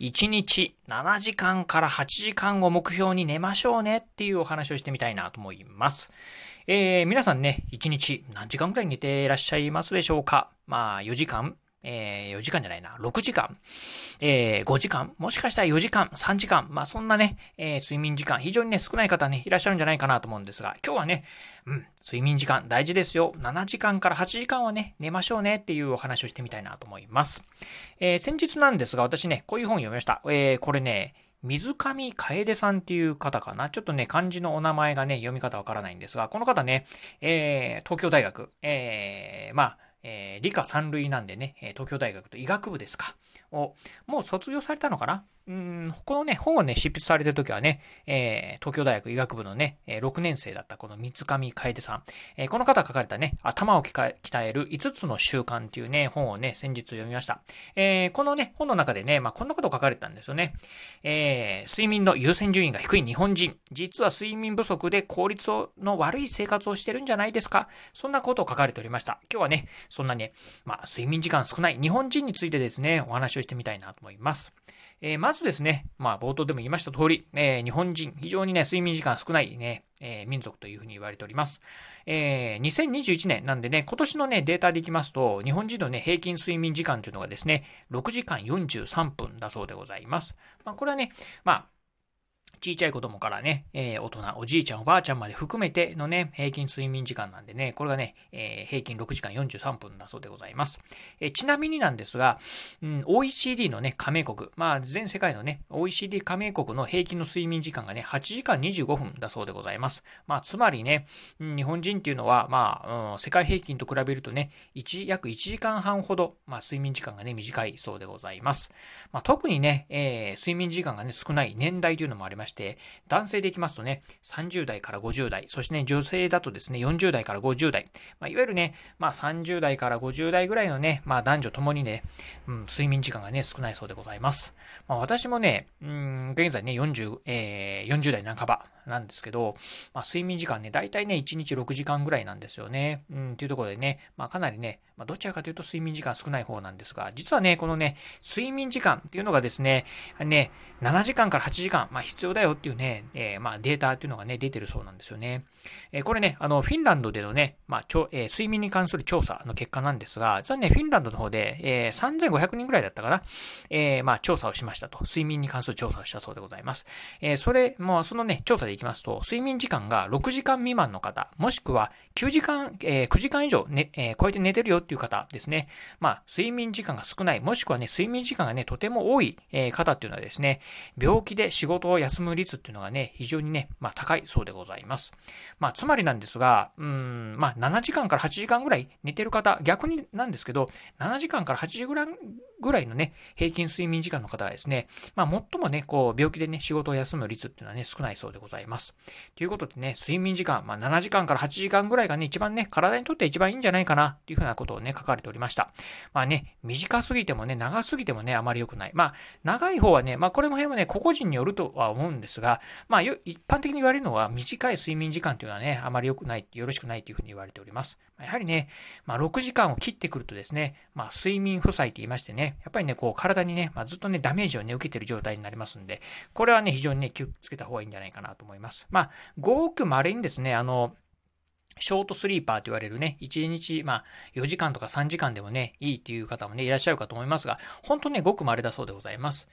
1日7時間から8時間を目標に寝ましょうねっていうお話をしてみたいなと思います。えー、皆さんね、1日何時間くらい寝ていらっしゃいますでしょうか？まあ、4時間えー、4時間じゃないな、6時間、えー、5時間、もしかしたら4時間、3時間、まあそんなね、えー、睡眠時間、非常にね、少ない方ね、いらっしゃるんじゃないかなと思うんですが、今日はね、うん、睡眠時間大事ですよ。7時間から8時間はね、寝ましょうねっていうお話をしてみたいなと思います。えー、先日なんですが、私ね、こういう本を読みました。えー、これね、水上楓さんっていう方かな。ちょっとね、漢字のお名前がね、読み方わからないんですが、この方ね、えー、東京大学、えー、まあ、えー、理科三類なんでね、東京大学と医学部ですか。を、もう卒業されたのかな？うん、このね、本をね、執筆されてる時はね、えー、東京大学医学部のね、え、6年生だったこの三上楓さん。えー、この方が書かれたね、頭を鍛える5つの習慣っていうね、本をね、先日読みました。え、このね、本の中でね、まあ、こんなこと書かれてたんですよね。え、睡眠の優先順位が低い日本人。実は睡眠不足で効率の悪い生活をしてるんじゃないですかそんなことを書かれておりました。今日はね、そんなね、まあ、睡眠時間少ない日本人についてですね、お話をしてみたいなと思います。えー、まずですね、まあ冒頭でも言いました通り、えー、日本人、非常にね、睡眠時間少ないね、えー、民族というふうに言われております。えー、2021年なんでね、今年のね、データでいきますと、日本人のね、平均睡眠時間というのがですね、6時間43分だそうでございます。まあこれはね、まあ、ちいちゃい子供からね、えー、大人、おじいちゃん、おばあちゃんまで含めてのね、平均睡眠時間なんでね、これがね、えー、平均6時間43分だそうでございます。えー、ちなみになんですが、うん、OECD のね、加盟国、まあ、全世界のね、OECD 加盟国の平均の睡眠時間がね、8時間25分だそうでございます。まあ、つまりね、日本人っていうのは、まあ、うん、世界平均と比べるとね、1、約1時間半ほど、まあ、睡眠時間がね、短いそうでございます。まあ、特にね、えー、睡眠時間がね、少ない年代というのもありますまして、男性でいきますとね、30代から50代、そしてね、女性だとですね、40代から50代、まあ、いわゆるね、まあ、30代から50代ぐらいのね、まあ、男女ともにね、うん、睡眠時間がね、少ないそうでございます。まあ、私もね、うん、現在ね、40、えー、40代半ばなんですけど、まあ、睡眠時間ね、だいたいね、1日6時間ぐらいなんですよね。うん、っていうところでね、まあ、かなりね、まあ、どちらかというと睡眠時間少ない方なんですが、実はね、このね、睡眠時間っていうのがですね、ね、7時間から8時間、まあ、必要だよっていうね、えー、まあ、データっていうのがね、出てるそうなんですよね。えー、これね、あの、フィンランドでのね、まあ、ちょえー、睡眠に関する調査の結果なんですが、実はね、フィンランドの方で、え、3500人ぐらいだったかな、え、まあ、調査をしましたと。睡眠に関する調査をしたそうでございます。え、それ、もうそのね、調査でいきますと、睡眠時間が6時間未満の方、もしくは9時間、え、9時間以上、ね、えー、超えて寝てるよっていう方ですね。まあ、睡眠時間が少ない、もしくはね、睡眠時間がね、とても多い、え、方っていうのはですね、病気で仕事を休む率っていうのがね、非常にね、まあ、高いそうでございます。まあ、つまりなんですが、うん、まあ、7時間から8時間ぐらい寝てる方、逆になんですけど、7時間から8時ぐらいぐらいのね、平均睡眠時間の方はですね、まあ、最もね、こう、病気でね、仕事を休む率っていうのはね、少ないそうでございます。ということでね、睡眠時間、まあ、7時間から8時間ぐらいがね、一番ね、体にとって一番いいんじゃないかな、っていうふうなことをね、書かれておりました。まあね、短すぎてもね、長すぎてもね、あまり良くない。まあ、長い方はね、まあ、これも辺はね、個々人によるとは思うんですが、まあ、一般的に言われるのは、短い睡眠時間っていうのはね、あまり良くない、よろしくないというふうに言われております。やはりね、まあ、6時間を切ってくるとですね、まあ、睡眠負債って言いましてね、やっぱりね、こう、体にね、まあ、ずっとね、ダメージをね、受けてる状態になりますんで、これはね、非常にね、気をつけた方がいいんじゃないかなと思います。まあ、ごく稀にですね、あの、ショートスリーパーと言われるね、1日、まあ、4時間とか3時間でもね、いいっていう方もね、いらっしゃるかと思いますが、本当ね、ごく稀だそうでございます。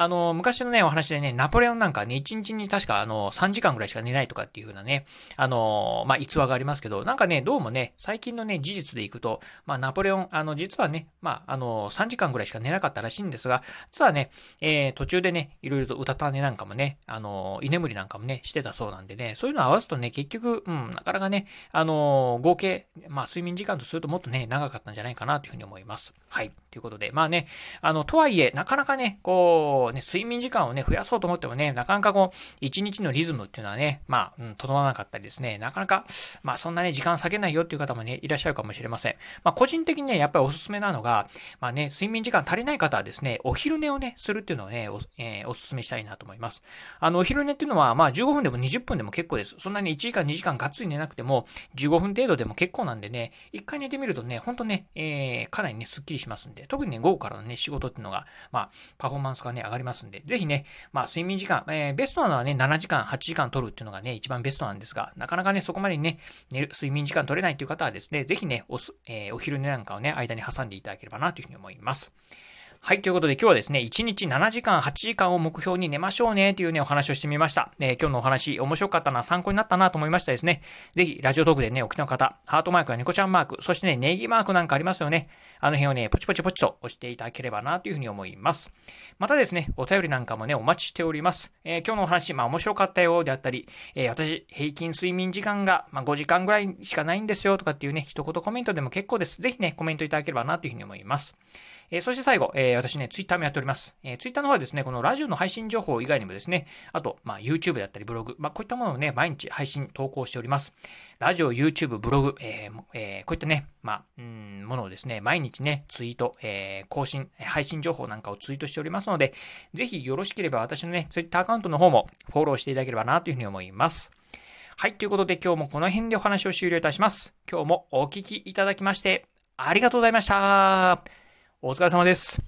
あの、昔のね、お話でね、ナポレオンなんかね、1日に確かあの、3時間ぐらいしか寝ないとかっていう風なね、あの、まあ、逸話がありますけど、なんかね、どうもね、最近のね、事実でいくと、まあ、ナポレオン、あの、実はね、まあ、あの、3時間ぐらいしか寝なかったらしいんですが、実はね、えー、途中でね、いろいろと歌ったねなんかもね、あの、居眠りなんかもね、してたそうなんでね、そういうのを合わすとね、結局、うん、なかなかね、あのー、合計、まあ、睡眠時間とするともっとね、長かったんじゃないかなというふうに思います。はい。ということで、まあね、あの、とはいえ、なかなかね、こう、ね、睡眠時間をね、増やそうと思ってもね、なかなかこう、一日のリズムっていうのはね、まあ、うん、整わなかったりですね、なかなか、まあ、そんなね、時間割けないよっていう方もね、いらっしゃるかもしれません。まあ、個人的にね、やっぱりおすすめなのが、まあね、睡眠時間足りない方はですね、お昼寝をね、するっていうのをね、お,、えー、おすすめしたいなと思います。あの、お昼寝っていうのは、まあ、15分でも20分でも結構です。そんなに1時間2時間がっつり寝なくても、15分程度でも結構なんでね、一回寝てみるとね、ほんとね、えー、かなりね、スッキリしますんで、特にね、午後からのね、仕事っていうのが、まあ、パフォーマンスがね、上がりますんで、ぜひね、まあ、睡眠時間、えー、ベストなのはね、7時間、8時間取るっていうのがね、一番ベストなんですが、なかなかね、そこまでにね、寝る、睡眠時間取れないっていう方はですね、ぜひね、おす、えー、お昼寝なんかをね、間に挟んでいただければなというふうに思います。はい。ということで今日はですね、1日7時間、8時間を目標に寝ましょうねというね、お話をしてみました。えー、今日のお話、面白かったな、参考になったなと思いましたですね。ぜひ、ラジオトークでね、お聞きの方、ハートマークや猫ちゃんマーク、そしてね、ネギマークなんかありますよね。あの辺をね、ポチポチポチと押していただければなというふうに思います。またですね、お便りなんかもね、お待ちしております。えー、今日のお話、まあ面白かったよであったり、えー、私、平均睡眠時間が、まあ、5時間ぐらいしかないんですよとかっていうね、一言コメントでも結構です。ぜひね、コメントいただければなというふうに思います。えー、そして最後、えー、私ね、ツイッターもやっております。えー、ツイッターの方はですね、このラジオの配信情報以外にもですね、あと、まあ、YouTube だったりブログ、まあ、こういったものをね、毎日配信、投稿しております。ラジオ、YouTube、ブログ、えーえー、こういったね、まあ、うん、ものをですね、毎日ね、ツイート、えー、更新、配信情報なんかをツイートしておりますので、ぜひよろしければ私のね、ツイッターアカウントの方もフォローしていただければなというふうに思います。はい、ということで今日もこの辺でお話を終了いたします。今日もお聴きいただきまして、ありがとうございました。お疲れ様です。